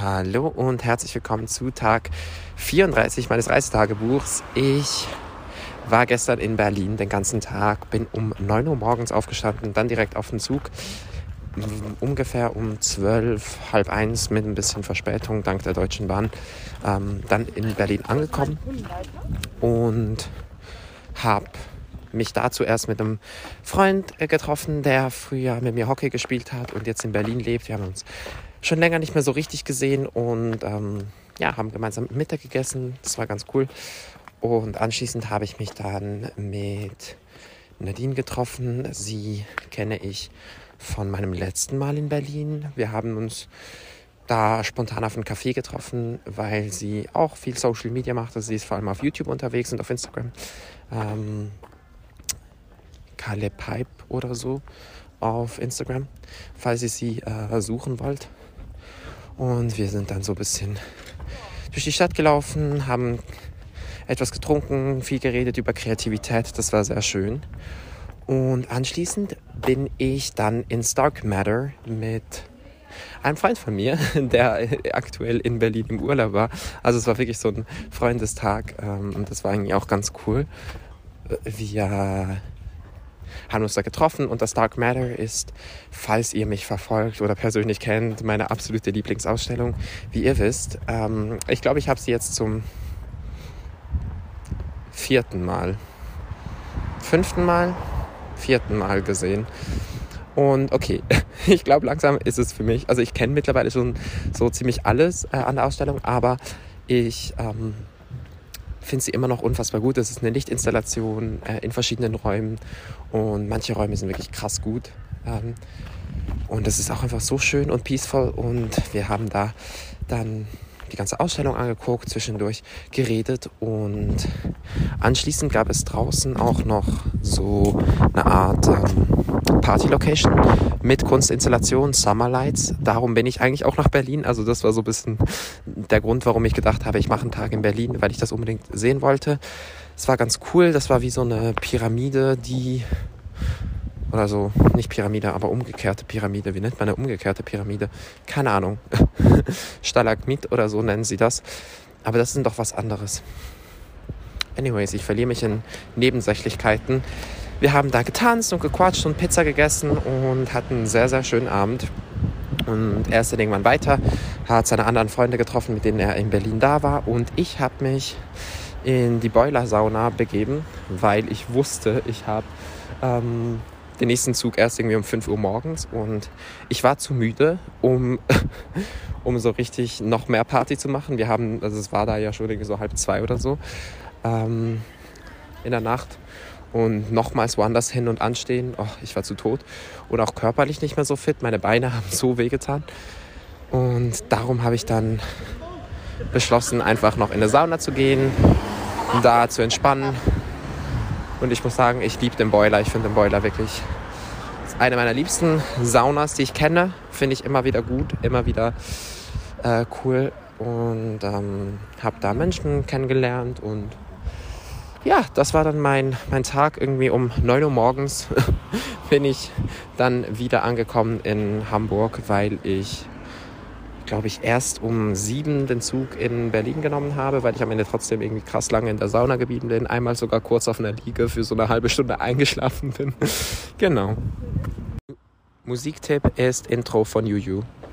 Hallo und herzlich willkommen zu Tag 34 meines Reisetagebuchs. Ich war gestern in Berlin den ganzen Tag, bin um 9 Uhr morgens aufgestanden, dann direkt auf den Zug. Ungefähr um 12, halb eins mit ein bisschen Verspätung dank der Deutschen Bahn. Ähm, dann in Berlin angekommen und habe mich da zuerst mit einem Freund getroffen, der früher mit mir Hockey gespielt hat und jetzt in Berlin lebt. Wir haben uns schon länger nicht mehr so richtig gesehen und ähm, ja, haben gemeinsam Mittag gegessen. Das war ganz cool. Und anschließend habe ich mich dann mit Nadine getroffen. Sie kenne ich von meinem letzten Mal in Berlin. Wir haben uns da spontan auf einen Café getroffen, weil sie auch viel Social Media macht. Also sie ist vor allem auf YouTube unterwegs und auf Instagram. Ähm, Kalle Pipe oder so auf Instagram, falls ihr sie äh, suchen wollt. Und wir sind dann so ein bisschen durch die Stadt gelaufen, haben etwas getrunken, viel geredet über Kreativität. Das war sehr schön. Und anschließend bin ich dann in Stark Matter mit einem Freund von mir, der aktuell in Berlin im Urlaub war. Also es war wirklich so ein Freundestag ähm, und das war eigentlich auch ganz cool. Wir haben uns da getroffen und das Dark Matter ist, falls ihr mich verfolgt oder persönlich kennt, meine absolute Lieblingsausstellung. Wie ihr wisst, ähm, ich glaube, ich habe sie jetzt zum vierten Mal, fünften Mal, vierten Mal gesehen. Und okay, ich glaube, langsam ist es für mich, also ich kenne mittlerweile schon so ziemlich alles äh, an der Ausstellung, aber ich ähm, finde sie immer noch unfassbar gut. Es ist eine Lichtinstallation äh, in verschiedenen Räumen und manche Räume sind wirklich krass gut. Ähm, und es ist auch einfach so schön und peaceful und wir haben da dann die ganze Ausstellung angeguckt, zwischendurch geredet und anschließend gab es draußen auch noch so eine Art ähm, Party-Location mit Kunstinstallation, Summer Lights. Darum bin ich eigentlich auch nach Berlin. Also das war so ein bisschen der Grund, warum ich gedacht habe, ich mache einen Tag in Berlin, weil ich das unbedingt sehen wollte. Es war ganz cool. Das war wie so eine Pyramide, die oder so, nicht Pyramide, aber umgekehrte Pyramide. Wie nennt man eine umgekehrte Pyramide? Keine Ahnung. Stalagmit oder so nennen sie das. Aber das ist doch was anderes. Anyways, ich verliere mich in Nebensächlichkeiten. Wir haben da getanzt und gequatscht und Pizza gegessen und hatten einen sehr, sehr schönen Abend. Und er ist dann irgendwann weiter, hat seine anderen Freunde getroffen, mit denen er in Berlin da war. Und ich habe mich in die Boiler-Sauna begeben, weil ich wusste, ich habe ähm, den nächsten Zug erst irgendwie um 5 Uhr morgens und ich war zu müde, um, um so richtig noch mehr Party zu machen. Wir haben, also es war da ja schon irgendwie so halb zwei oder so ähm, in der Nacht und nochmals woanders hin und anstehen. Oh, ich war zu tot und auch körperlich nicht mehr so fit. Meine Beine haben so wehgetan und darum habe ich dann beschlossen, einfach noch in eine Sauna zu gehen, da zu entspannen und ich muss sagen, ich liebe den Boiler. Ich finde den Boiler wirklich eine meiner liebsten Saunas, die ich kenne. Finde ich immer wieder gut, immer wieder äh, cool. Und ähm, habe da Menschen kennengelernt. Und ja, das war dann mein, mein Tag. Irgendwie um 9 Uhr morgens bin ich dann wieder angekommen in Hamburg, weil ich glaube ich, erst um sieben den Zug in Berlin genommen habe, weil ich am Ende trotzdem irgendwie krass lange in der Sauna geblieben bin. Einmal sogar kurz auf einer Liege für so eine halbe Stunde eingeschlafen bin. genau. Musiktipp ist Intro von Juju.